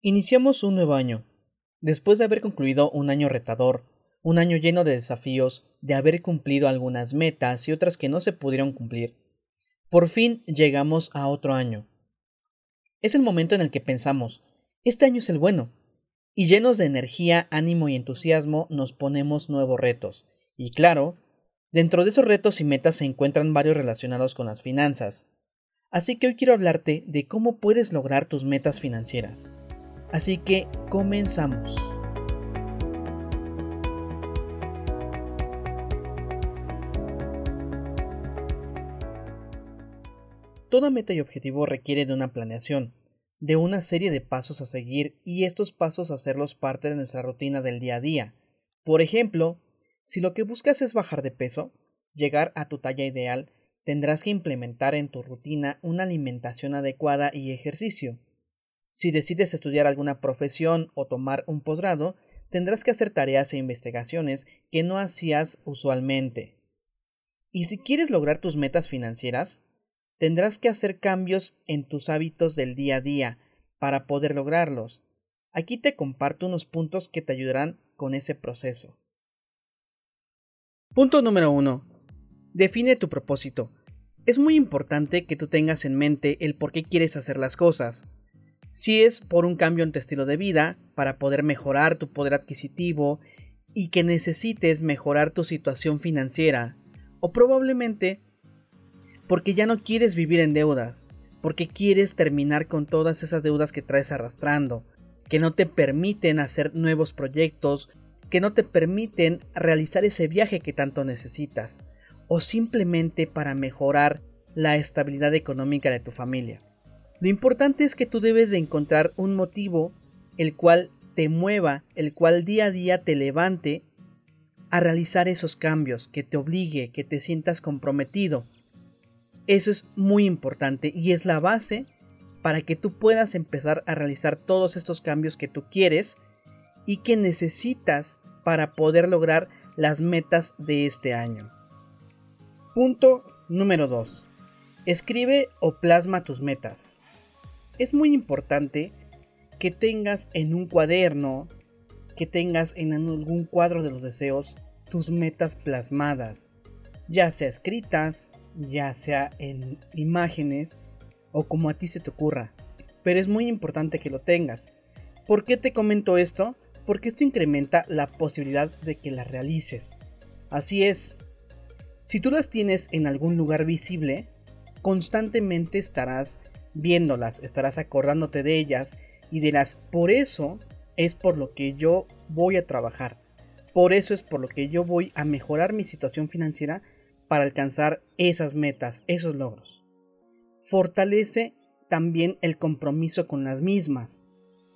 Iniciamos un nuevo año. Después de haber concluido un año retador, un año lleno de desafíos, de haber cumplido algunas metas y otras que no se pudieron cumplir, por fin llegamos a otro año. Es el momento en el que pensamos, este año es el bueno, y llenos de energía, ánimo y entusiasmo nos ponemos nuevos retos. Y claro, dentro de esos retos y metas se encuentran varios relacionados con las finanzas. Así que hoy quiero hablarte de cómo puedes lograr tus metas financieras. Así que comenzamos. Toda meta y objetivo requiere de una planeación, de una serie de pasos a seguir y estos pasos hacerlos parte de nuestra rutina del día a día. Por ejemplo, si lo que buscas es bajar de peso, llegar a tu talla ideal, tendrás que implementar en tu rutina una alimentación adecuada y ejercicio. Si decides estudiar alguna profesión o tomar un posgrado, tendrás que hacer tareas e investigaciones que no hacías usualmente. Y si quieres lograr tus metas financieras, tendrás que hacer cambios en tus hábitos del día a día para poder lograrlos. Aquí te comparto unos puntos que te ayudarán con ese proceso. Punto número 1. Define tu propósito. Es muy importante que tú tengas en mente el por qué quieres hacer las cosas si es por un cambio en tu estilo de vida, para poder mejorar tu poder adquisitivo y que necesites mejorar tu situación financiera, o probablemente porque ya no quieres vivir en deudas, porque quieres terminar con todas esas deudas que traes arrastrando, que no te permiten hacer nuevos proyectos, que no te permiten realizar ese viaje que tanto necesitas, o simplemente para mejorar la estabilidad económica de tu familia. Lo importante es que tú debes de encontrar un motivo el cual te mueva, el cual día a día te levante a realizar esos cambios, que te obligue, que te sientas comprometido. Eso es muy importante y es la base para que tú puedas empezar a realizar todos estos cambios que tú quieres y que necesitas para poder lograr las metas de este año. Punto número 2. Escribe o plasma tus metas es muy importante que tengas en un cuaderno, que tengas en algún cuadro de los deseos tus metas plasmadas, ya sea escritas, ya sea en imágenes o como a ti se te ocurra. Pero es muy importante que lo tengas. ¿Por qué te comento esto? Porque esto incrementa la posibilidad de que las realices. Así es, si tú las tienes en algún lugar visible, constantemente estarás viéndolas, estarás acordándote de ellas y dirás, por eso es por lo que yo voy a trabajar, por eso es por lo que yo voy a mejorar mi situación financiera para alcanzar esas metas, esos logros. Fortalece también el compromiso con las mismas.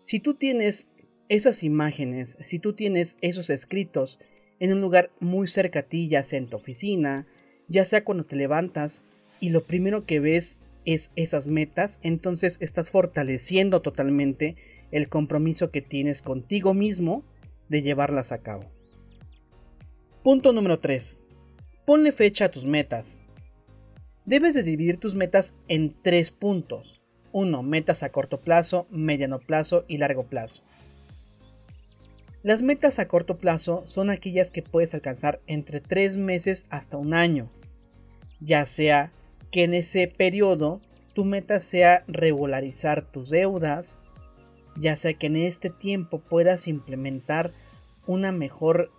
Si tú tienes esas imágenes, si tú tienes esos escritos en un lugar muy cerca a ti, ya sea en tu oficina, ya sea cuando te levantas y lo primero que ves es esas metas, entonces estás fortaleciendo totalmente el compromiso que tienes contigo mismo de llevarlas a cabo. Punto número 3. Ponle fecha a tus metas. Debes de dividir tus metas en tres puntos. 1. Metas a corto plazo, mediano plazo y largo plazo. Las metas a corto plazo son aquellas que puedes alcanzar entre 3 meses hasta un año, ya sea que en ese periodo tu meta sea regularizar tus deudas, ya sea que en este tiempo puedas implementar una mejor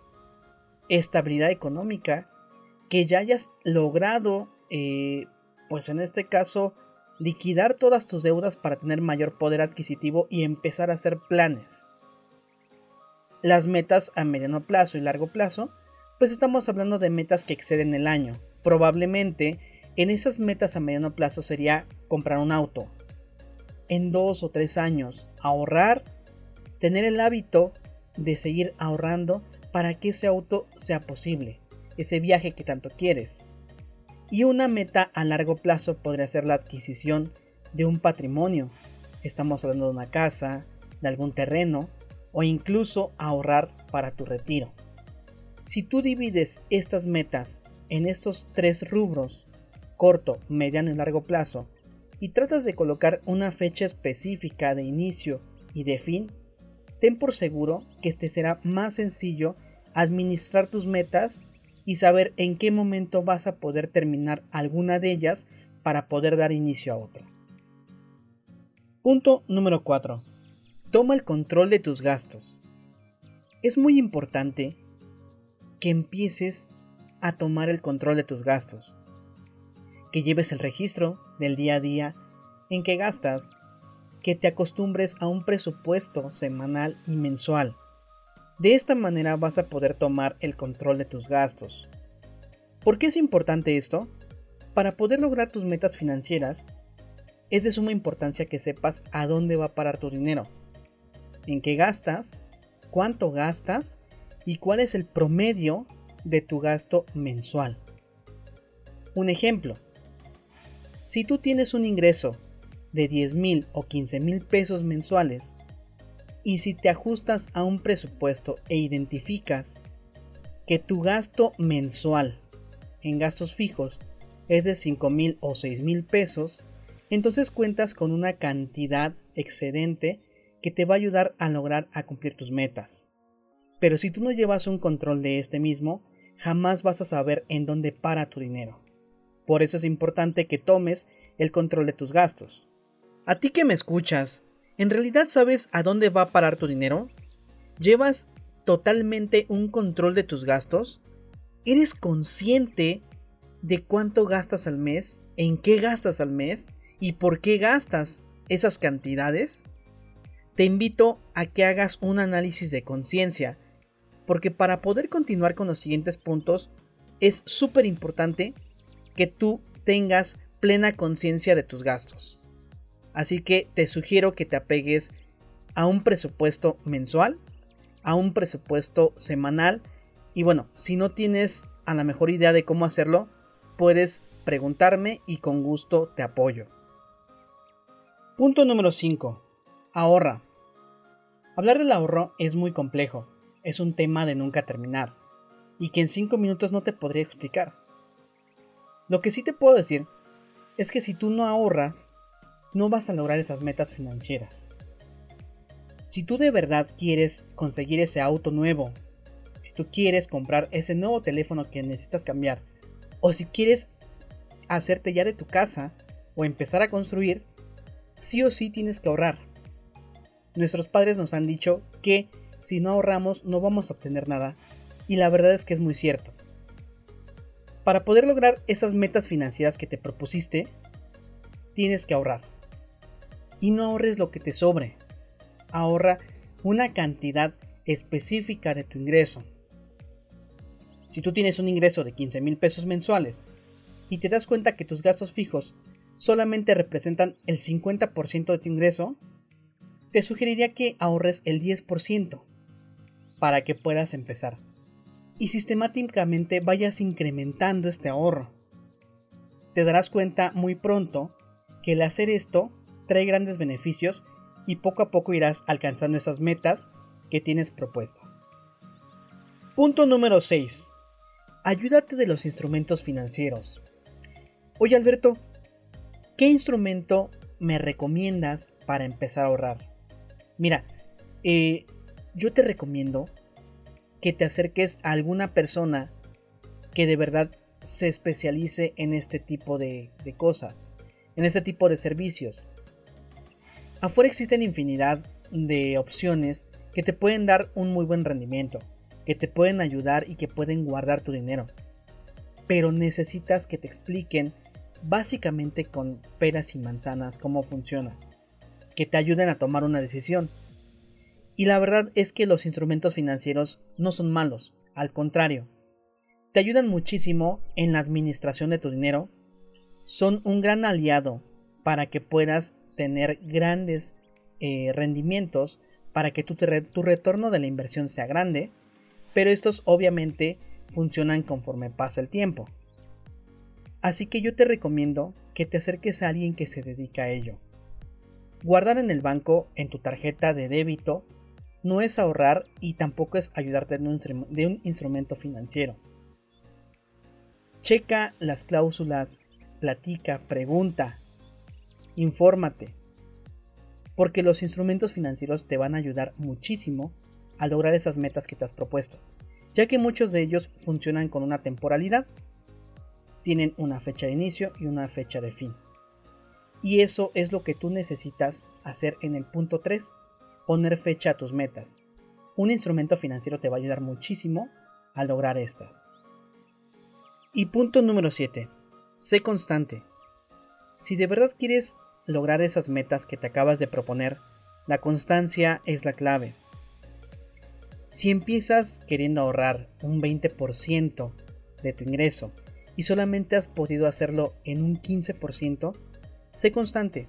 estabilidad económica, que ya hayas logrado, eh, pues en este caso, liquidar todas tus deudas para tener mayor poder adquisitivo y empezar a hacer planes. Las metas a mediano plazo y largo plazo, pues estamos hablando de metas que exceden el año. Probablemente en esas metas a mediano plazo sería comprar un auto. En dos o tres años, ahorrar, tener el hábito de seguir ahorrando para que ese auto sea posible, ese viaje que tanto quieres. Y una meta a largo plazo podría ser la adquisición de un patrimonio. Estamos hablando de una casa, de algún terreno o incluso ahorrar para tu retiro. Si tú divides estas metas en estos tres rubros, corto, mediano y largo plazo, y tratas de colocar una fecha específica de inicio y de fin, ten por seguro que te será más sencillo administrar tus metas y saber en qué momento vas a poder terminar alguna de ellas para poder dar inicio a otra. Punto número 4. Toma el control de tus gastos. Es muy importante que empieces a tomar el control de tus gastos. Que lleves el registro del día a día en que gastas. Que te acostumbres a un presupuesto semanal y mensual de esta manera vas a poder tomar el control de tus gastos. ¿Por qué es importante esto? Para poder lograr tus metas financieras, es de suma importancia que sepas a dónde va a parar tu dinero, en qué gastas, cuánto gastas y cuál es el promedio de tu gasto mensual. Un ejemplo, si tú tienes un ingreso de 10 mil o 15 mil pesos mensuales y si te ajustas a un presupuesto e identificas que tu gasto mensual en gastos fijos es de 5 mil o 6 mil pesos, entonces cuentas con una cantidad excedente que te va a ayudar a lograr a cumplir tus metas. Pero si tú no llevas un control de este mismo, jamás vas a saber en dónde para tu dinero. Por eso es importante que tomes el control de tus gastos. A ti que me escuchas, ¿En realidad sabes a dónde va a parar tu dinero? ¿Llevas totalmente un control de tus gastos? ¿Eres consciente de cuánto gastas al mes? ¿En qué gastas al mes? ¿Y por qué gastas esas cantidades? Te invito a que hagas un análisis de conciencia, porque para poder continuar con los siguientes puntos es súper importante que tú tengas plena conciencia de tus gastos. Así que te sugiero que te apegues a un presupuesto mensual, a un presupuesto semanal y bueno, si no tienes a la mejor idea de cómo hacerlo, puedes preguntarme y con gusto te apoyo. Punto número 5. Ahorra. Hablar del ahorro es muy complejo, es un tema de nunca terminar y que en 5 minutos no te podría explicar. Lo que sí te puedo decir es que si tú no ahorras, no vas a lograr esas metas financieras. Si tú de verdad quieres conseguir ese auto nuevo, si tú quieres comprar ese nuevo teléfono que necesitas cambiar, o si quieres hacerte ya de tu casa o empezar a construir, sí o sí tienes que ahorrar. Nuestros padres nos han dicho que si no ahorramos no vamos a obtener nada, y la verdad es que es muy cierto. Para poder lograr esas metas financieras que te propusiste, tienes que ahorrar y no ahorres lo que te sobre. Ahorra una cantidad específica de tu ingreso. Si tú tienes un ingreso de 15 mil pesos mensuales y te das cuenta que tus gastos fijos solamente representan el 50% de tu ingreso, te sugeriría que ahorres el 10% para que puedas empezar y sistemáticamente vayas incrementando este ahorro. Te darás cuenta muy pronto que el hacer esto trae grandes beneficios y poco a poco irás alcanzando esas metas que tienes propuestas. Punto número 6. Ayúdate de los instrumentos financieros. Oye Alberto, ¿qué instrumento me recomiendas para empezar a ahorrar? Mira, eh, yo te recomiendo que te acerques a alguna persona que de verdad se especialice en este tipo de cosas, en este tipo de servicios. Afuera existen infinidad de opciones que te pueden dar un muy buen rendimiento, que te pueden ayudar y que pueden guardar tu dinero. Pero necesitas que te expliquen básicamente con peras y manzanas cómo funciona, que te ayuden a tomar una decisión. Y la verdad es que los instrumentos financieros no son malos, al contrario, te ayudan muchísimo en la administración de tu dinero, son un gran aliado para que puedas tener grandes eh, rendimientos para que tu, tu retorno de la inversión sea grande, pero estos obviamente funcionan conforme pasa el tiempo. Así que yo te recomiendo que te acerques a alguien que se dedica a ello. Guardar en el banco, en tu tarjeta de débito, no es ahorrar y tampoco es ayudarte de un instrumento financiero. Checa las cláusulas, platica, pregunta, infórmate. porque los instrumentos financieros te van a ayudar muchísimo a lograr esas metas que te has propuesto, ya que muchos de ellos funcionan con una temporalidad, tienen una fecha de inicio y una fecha de fin. Y eso es lo que tú necesitas hacer en el punto 3, poner fecha a tus metas. Un instrumento financiero te va a ayudar muchísimo a lograr estas. Y punto número 7. Sé constante. Si de verdad quieres lograr esas metas que te acabas de proponer, la constancia es la clave. Si empiezas queriendo ahorrar un 20% de tu ingreso y solamente has podido hacerlo en un 15%, sé constante.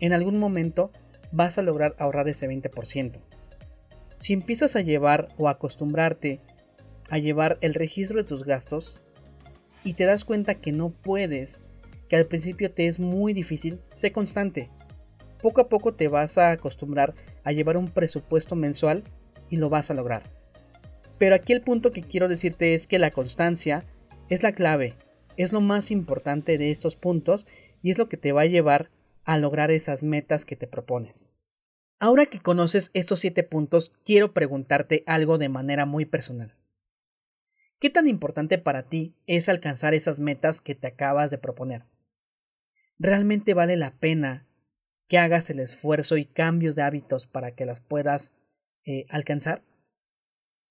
En algún momento vas a lograr ahorrar ese 20%. Si empiezas a llevar o acostumbrarte a llevar el registro de tus gastos y te das cuenta que no puedes, que al principio te es muy difícil, sé constante. Poco a poco te vas a acostumbrar a llevar un presupuesto mensual y lo vas a lograr. Pero aquí el punto que quiero decirte es que la constancia es la clave, es lo más importante de estos puntos y es lo que te va a llevar a lograr esas metas que te propones. Ahora que conoces estos 7 puntos, quiero preguntarte algo de manera muy personal. ¿Qué tan importante para ti es alcanzar esas metas que te acabas de proponer? ¿Realmente vale la pena que hagas el esfuerzo y cambios de hábitos para que las puedas eh, alcanzar?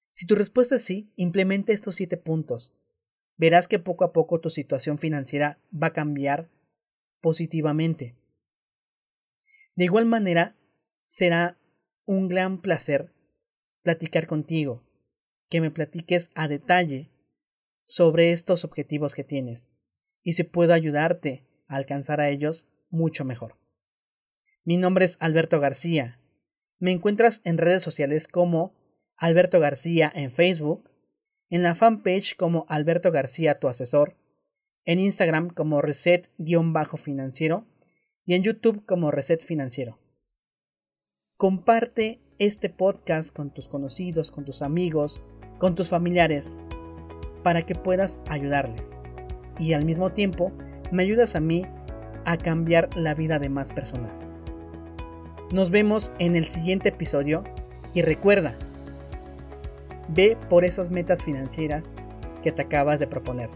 Si tu respuesta es sí, implemente estos siete puntos. Verás que poco a poco tu situación financiera va a cambiar positivamente. De igual manera, será un gran placer platicar contigo, que me platiques a detalle sobre estos objetivos que tienes y si puedo ayudarte a alcanzar a ellos mucho mejor. Mi nombre es Alberto García me encuentras en redes sociales como Alberto García en Facebook, en la fanpage como Alberto García tu asesor, en Instagram como reset-financiero y en YouTube como Reset Financiero. Comparte este podcast con tus conocidos, con tus amigos, con tus familiares, para que puedas ayudarles. Y al mismo tiempo, me ayudas a mí a cambiar la vida de más personas. Nos vemos en el siguiente episodio y recuerda, ve por esas metas financieras que te acabas de proponer.